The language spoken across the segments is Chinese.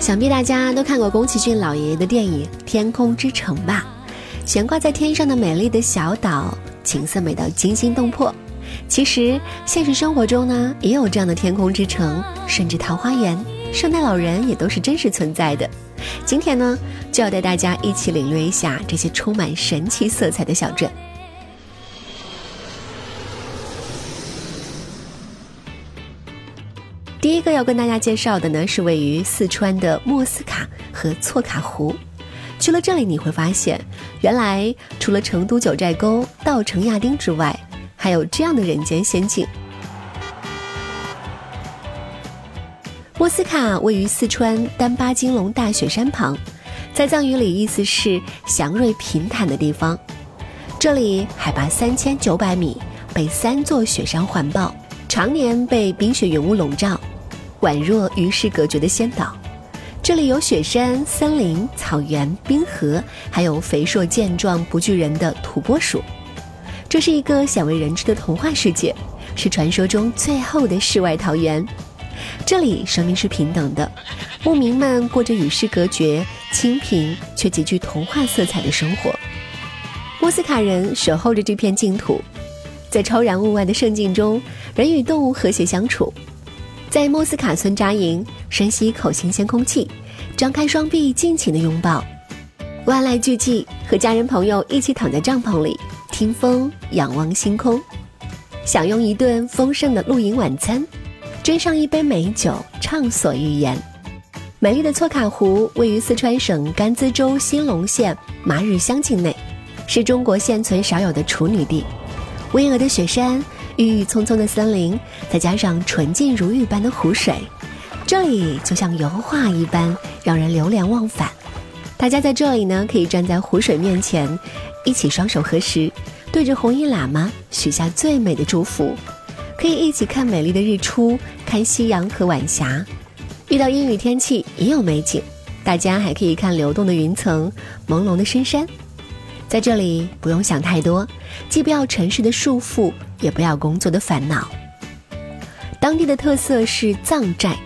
想必大家都看过宫崎骏老爷爷的电影《天空之城》吧？悬挂在天上的美丽的小岛，景色美到惊心动魄。其实现实生活中呢，也有这样的天空之城，甚至桃花源、圣诞老人也都是真实存在的。今天呢，就要带大家一起领略一下这些充满神奇色彩的小镇。一个要跟大家介绍的呢，是位于四川的莫斯卡和措卡湖。去了这里，你会发现，原来除了成都九寨沟、稻城亚丁之外，还有这样的人间仙境。莫斯卡位于四川丹巴金龙大雪山旁，在藏语里意思是祥瑞平坦的地方。这里海拔三千九百米，被三座雪山环抱，常年被冰雪云雾笼罩。宛若与世隔绝的仙岛，这里有雪山、森林、草原、冰河，还有肥硕健壮、不惧人的土拨鼠。这是一个鲜为人知的童话世界，是传说中最后的世外桃源。这里生命是平等的，牧民们过着与世隔绝、清贫却极具童话色彩的生活。莫斯卡人守候着这片净土，在超然物外的圣境中，人与动物和谐相处。在莫斯卡村扎营，深吸一口新鲜空气，张开双臂，尽情的拥抱，万籁俱寂，和家人朋友一起躺在帐篷里，听风，仰望星空，享用一顿丰盛的露营晚餐，斟上一杯美酒，畅所欲言。美丽的措卡湖位于四川省甘孜州兴隆县马日乡境内，是中国现存少有的处女地，巍峨的雪山。郁郁葱葱的森林，再加上纯净如玉般的湖水，这里就像油画一般，让人流连忘返。大家在这里呢，可以站在湖水面前，一起双手合十，对着红衣喇嘛许下最美的祝福。可以一起看美丽的日出，看夕阳和晚霞。遇到阴雨天气也有美景，大家还可以看流动的云层、朦胧的深山。在这里不用想太多，既不要城市的束缚，也不要工作的烦恼。当地的特色是藏寨，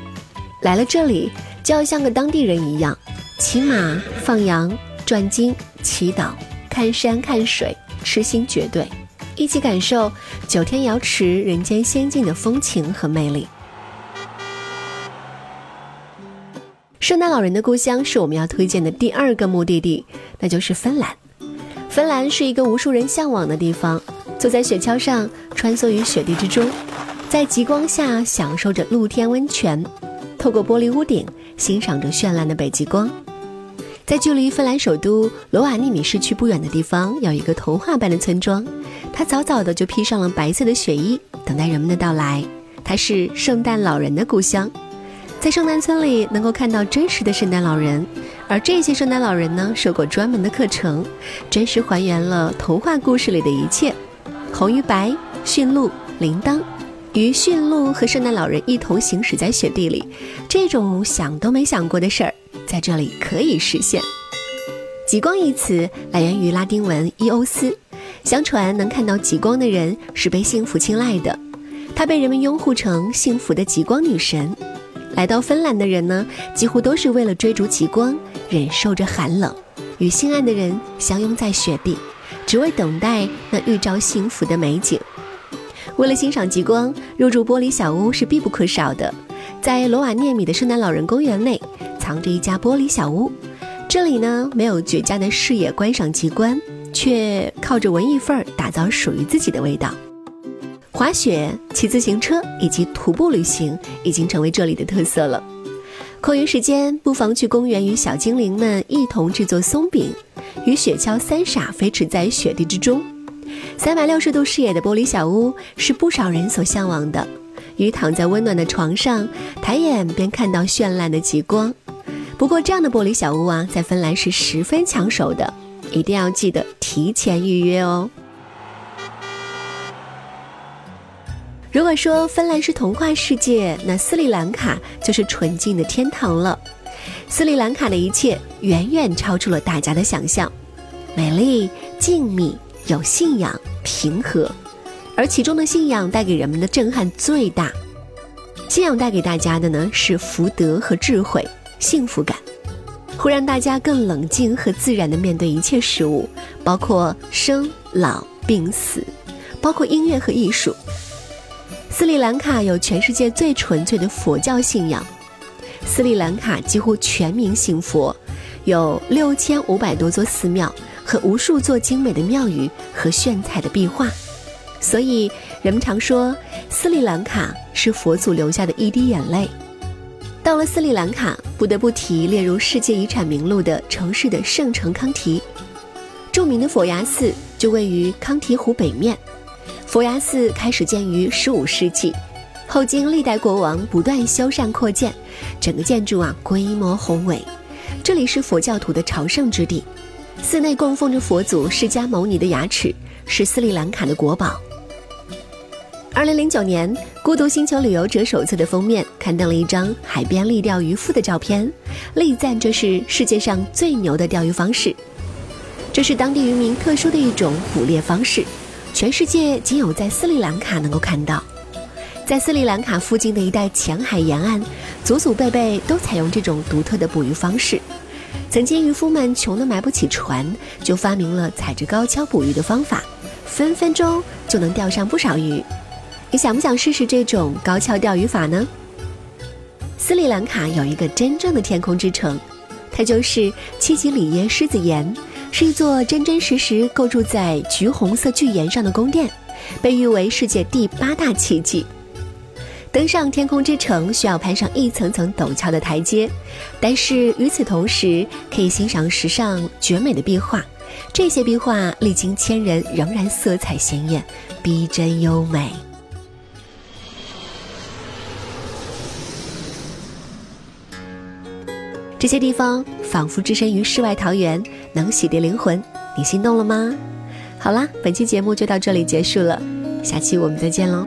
来了这里就要像个当地人一样，骑马、放羊、转经、祈祷、看山看水，痴心绝对，一起感受九天瑶池人间仙境的风情和魅力。圣诞老人的故乡是我们要推荐的第二个目的地，那就是芬兰。芬兰是一个无数人向往的地方，坐在雪橇上穿梭于雪地之中，在极光下享受着露天温泉，透过玻璃屋顶欣赏着绚烂的北极光。在距离芬兰首都罗瓦涅米市区不远的地方，有一个童话般的村庄，它早早的就披上了白色的雪衣，等待人们的到来。它是圣诞老人的故乡，在圣诞村里能够看到真实的圣诞老人。而这些圣诞老人呢，受过专门的课程，真实还原了童话故事里的一切。红与白、驯鹿、铃铛，与驯鹿和圣诞老人一同行驶在雪地里，这种想都没想过的事儿，在这里可以实现。极光一词来源于拉丁文伊欧斯，相传能看到极光的人是被幸福青睐的，她被人们拥护成幸福的极光女神。来到芬兰的人呢，几乎都是为了追逐极光，忍受着寒冷，与心爱的人相拥在雪地，只为等待那预兆幸福的美景。为了欣赏极光，入住玻璃小屋是必不可少的。在罗瓦涅米的圣诞老人公园内，藏着一家玻璃小屋。这里呢，没有绝佳的视野观赏奇观，却靠着文艺范儿打造属于自己的味道。滑雪、骑自行车以及徒步旅行已经成为这里的特色了。空余时间，不妨去公园与小精灵们一同制作松饼，与雪橇三傻飞驰在雪地之中。三百六十度视野的玻璃小屋是不少人所向往的。与躺在温暖的床上，抬眼便看到绚烂的极光。不过，这样的玻璃小屋啊，在芬兰是十分抢手的，一定要记得提前预约哦。如果说芬兰是童话世界，那斯里兰卡就是纯净的天堂了。斯里兰卡的一切远远超出了大家的想象，美丽、静谧、有信仰、平和。而其中的信仰带给人们的震撼最大，信仰带给大家的呢是福德和智慧、幸福感，会让大家更冷静和自然地面对一切事物，包括生老病死，包括音乐和艺术。斯里兰卡有全世界最纯粹的佛教信仰，斯里兰卡几乎全民信佛，有六千五百多座寺庙和无数座精美的庙宇和炫彩的壁画。所以，人们常说斯里兰卡是佛祖留下的一滴眼泪。到了斯里兰卡，不得不提列入世界遗产名录的城市的圣城康提。著名的佛牙寺就位于康提湖北面。佛牙寺开始建于十五世纪，后经历代国王不断修缮扩建，整个建筑啊规模宏伟。这里是佛教徒的朝圣之地，寺内供奉着佛祖释迦牟尼的牙齿，是斯里兰卡的国宝。二零零九年，《孤独星球旅游者手册》的封面刊登了一张海边立钓渔夫的照片，力赞这是世界上最牛的钓鱼方式。这是当地渔民特殊的一种捕猎方式，全世界仅有在斯里兰卡能够看到。在斯里兰卡附近的一带浅海沿岸，祖祖辈辈都采用这种独特的捕鱼方式。曾经渔夫们穷得买不起船，就发明了踩着高跷捕鱼的方法，分分钟就能钓上不少鱼。你想不想试试这种高跷钓鱼法呢？斯里兰卡有一个真正的天空之城，它就是七级里耶狮子岩，是一座真真实实构筑在橘红色巨岩上的宫殿，被誉为世界第八大奇迹。登上天空之城需要攀上一层层陡峭的台阶，但是与此同时可以欣赏时尚绝美的壁画，这些壁画历经千人仍然色彩鲜艳，逼真优美。这些地方仿佛置身于世外桃源，能洗涤灵魂。你心动了吗？好啦，本期节目就到这里结束了，下期我们再见喽。